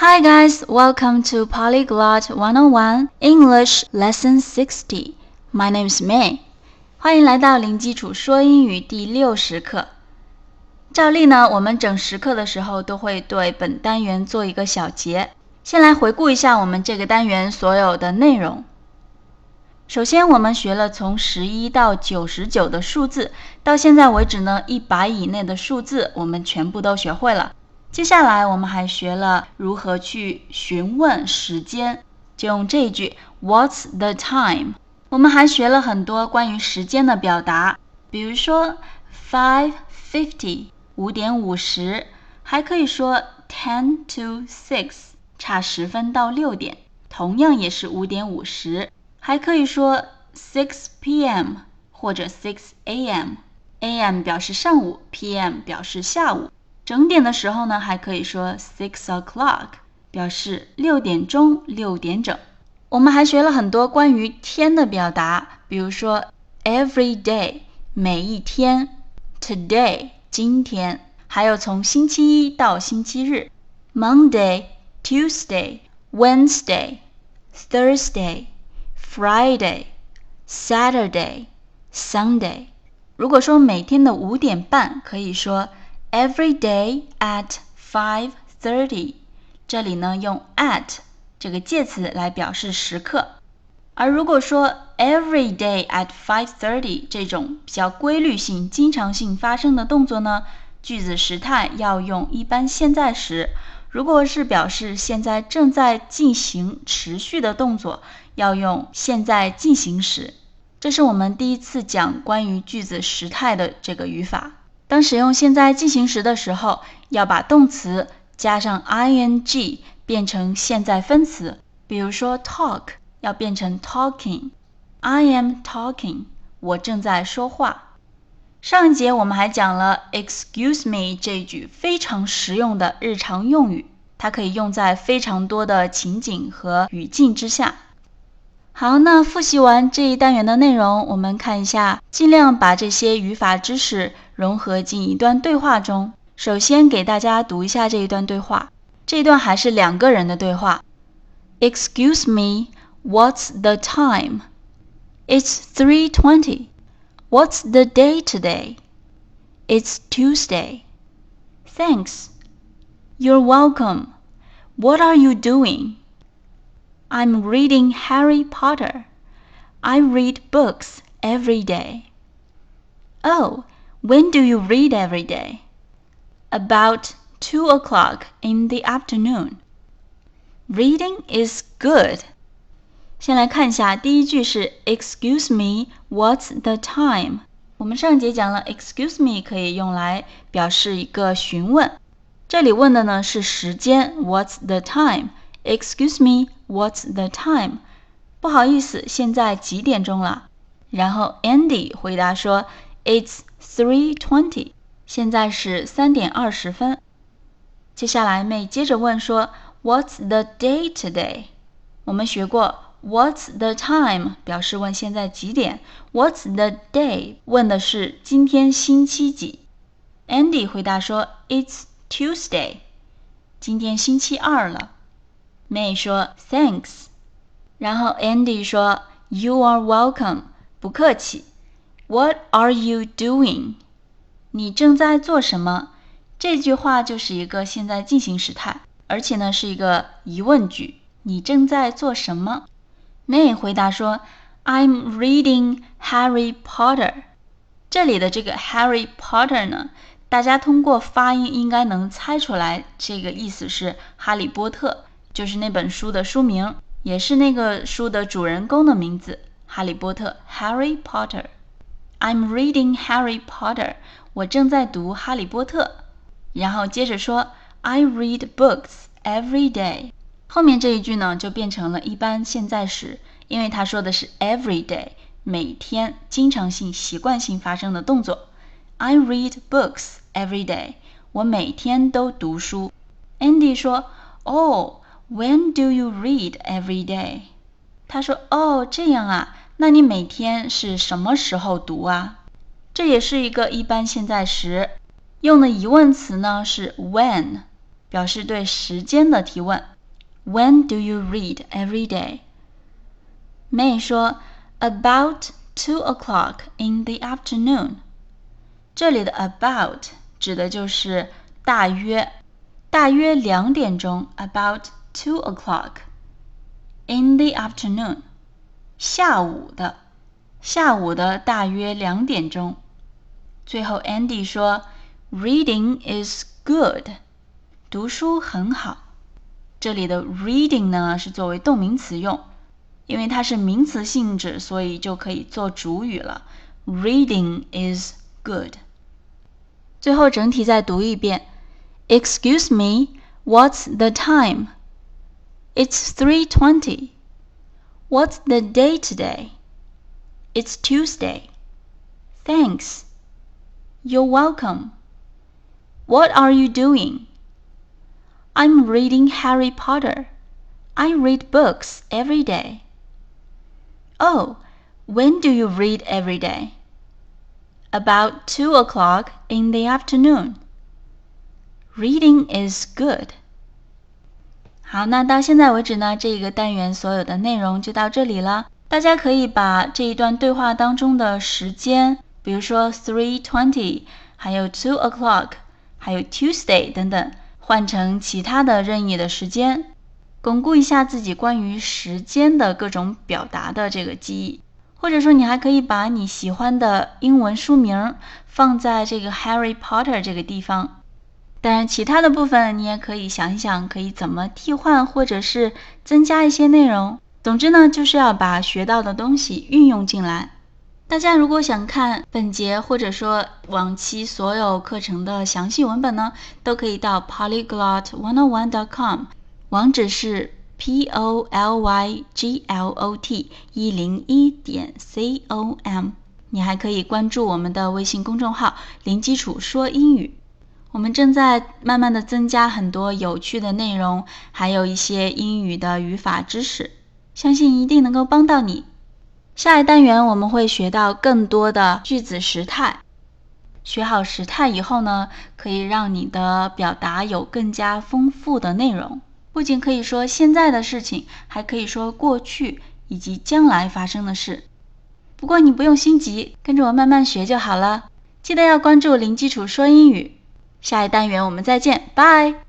Hi guys, welcome to Polyglot 101 English Lesson 60. My name is May. 欢迎来到零基础说英语第六十课。照例呢，我们整十课的时候都会对本单元做一个小结。先来回顾一下我们这个单元所有的内容。首先，我们学了从十一到九十九的数字，到现在为止呢，一百以内的数字我们全部都学会了。接下来我们还学了如何去询问时间，就用这一句 What's the time？我们还学了很多关于时间的表达，比如说 five fifty 五点五十，还可以说 ten to six 差十分到六点，同样也是五点五十，还可以说 six p.m. 或者 six a.m.，a.m. 表示上午，p.m. 表示下午。整点的时候呢，还可以说 six o'clock，表示六点钟、六点整。我们还学了很多关于天的表达，比如说 every day 每一天，today 今天，还有从星期一到星期日，Monday、Tuesday、Wednesday、Thursday、Friday、Saturday、Sunday。如果说每天的五点半，可以说。Every day at five thirty，这里呢用 at 这个介词来表示时刻。而如果说 every day at five thirty 这种比较规律性、经常性发生的动作呢，句子时态要用一般现在时。如果是表示现在正在进行持续的动作，要用现在进行时。这是我们第一次讲关于句子时态的这个语法。当使用现在进行时的时候，要把动词加上 ing 变成现在分词。比如说 talk 要变成 talking，I am talking，我正在说话。上一节我们还讲了 excuse me 这句非常实用的日常用语，它可以用在非常多的情景和语境之下。好，那复习完这一单元的内容，我们看一下，尽量把这些语法知识融合进一段对话中。首先给大家读一下这一段对话，这一段还是两个人的对话。Excuse me, what's the time? It's three twenty. What's the day today? It's Tuesday. Thanks. You're welcome. What are you doing? I'm reading Harry Potter. I read books every day. Oh, when do you read every day? About two o'clock in the afternoon. Reading is good. 先来看一下，第一句是 Excuse me, what's the time？我们上节讲了，Excuse me 可以用来表示一个询问，这里问的呢是时间，What's the time？Excuse me, what's the time? 不好意思，现在几点钟了？然后 Andy 回答说 ，It's three twenty，现在是三点二十分。接下来妹接着问说，What's the day today？我们学过，What's the time 表示问现在几点，What's the day 问的是今天星期几。Andy 回答说，It's Tuesday，今天星期二了。May 说 Thanks，然后 Andy 说 You are welcome，不客气。What are you doing？你正在做什么？这句话就是一个现在进行时态，而且呢是一个疑问句。你正在做什么？May 回答说 I'm reading Harry Potter。这里的这个 Harry Potter 呢，大家通过发音应该能猜出来，这个意思是哈利波特。就是那本书的书名，也是那个书的主人公的名字——哈利波特 （Harry Potter）。I'm reading Harry Potter。我正在读《哈利波特》。然后接着说：“I read books every day。”后面这一句呢，就变成了一般现在时，因为他说的是 every day，每天、经常性、习惯性发生的动作。I read books every day。我每天都读书。Andy 说：“，Oh，when do you read every day？他说：“哦，这样啊，那你每天是什么时候读啊？”这也是一个一般现在时，用的疑问词呢是 when。表示对时间的提问。When do you read every day? May 说 About two o'clock in the afternoon. 这里的 about 指的就是大约，大约两点钟。About two o'clock in the afternoon. 下午的，下午的大约两点钟。最后，Andy 说：“Reading is good，读书很好。”这里的 reading 呢是作为动名词用，因为它是名词性质，所以就可以做主语了。Reading is good。最后整体再读一遍：“Excuse me, what's the time? It's three twenty. What's the day today? It's Tuesday. Thanks. You're welcome. What are you doing? I'm reading Harry Potter. I read books every day. Oh, when do you read every day? About two o'clock in the afternoon. Reading is good. 好，那到现在为止呢，这一个单元所有的内容就到这里了。大家可以把这一段对话当中的时间比如说 three twenty，还有 two o'clock，还有 Tuesday 等等，换成其他的任意的时间，巩固一下自己关于时间的各种表达的这个记忆。或者说，你还可以把你喜欢的英文书名放在这个 Harry Potter 这个地方。当然，其他的部分你也可以想一想，可以怎么替换，或者是增加一些内容。总之呢，就是要把学到的东西运用进来。大家如果想看本节或者说往期所有课程的详细文本呢，都可以到 polyglot one on one dot com，网址是 p o l y g l o t 一零一点 c o m。你还可以关注我们的微信公众号“零基础说英语”，我们正在慢慢的增加很多有趣的内容，还有一些英语的语法知识，相信一定能够帮到你。下一单元我们会学到更多的句子时态。学好时态以后呢，可以让你的表达有更加丰富的内容。不仅可以说现在的事情，还可以说过去以及将来发生的事。不过你不用心急，跟着我慢慢学就好了。记得要关注零基础说英语。下一单元我们再见，拜。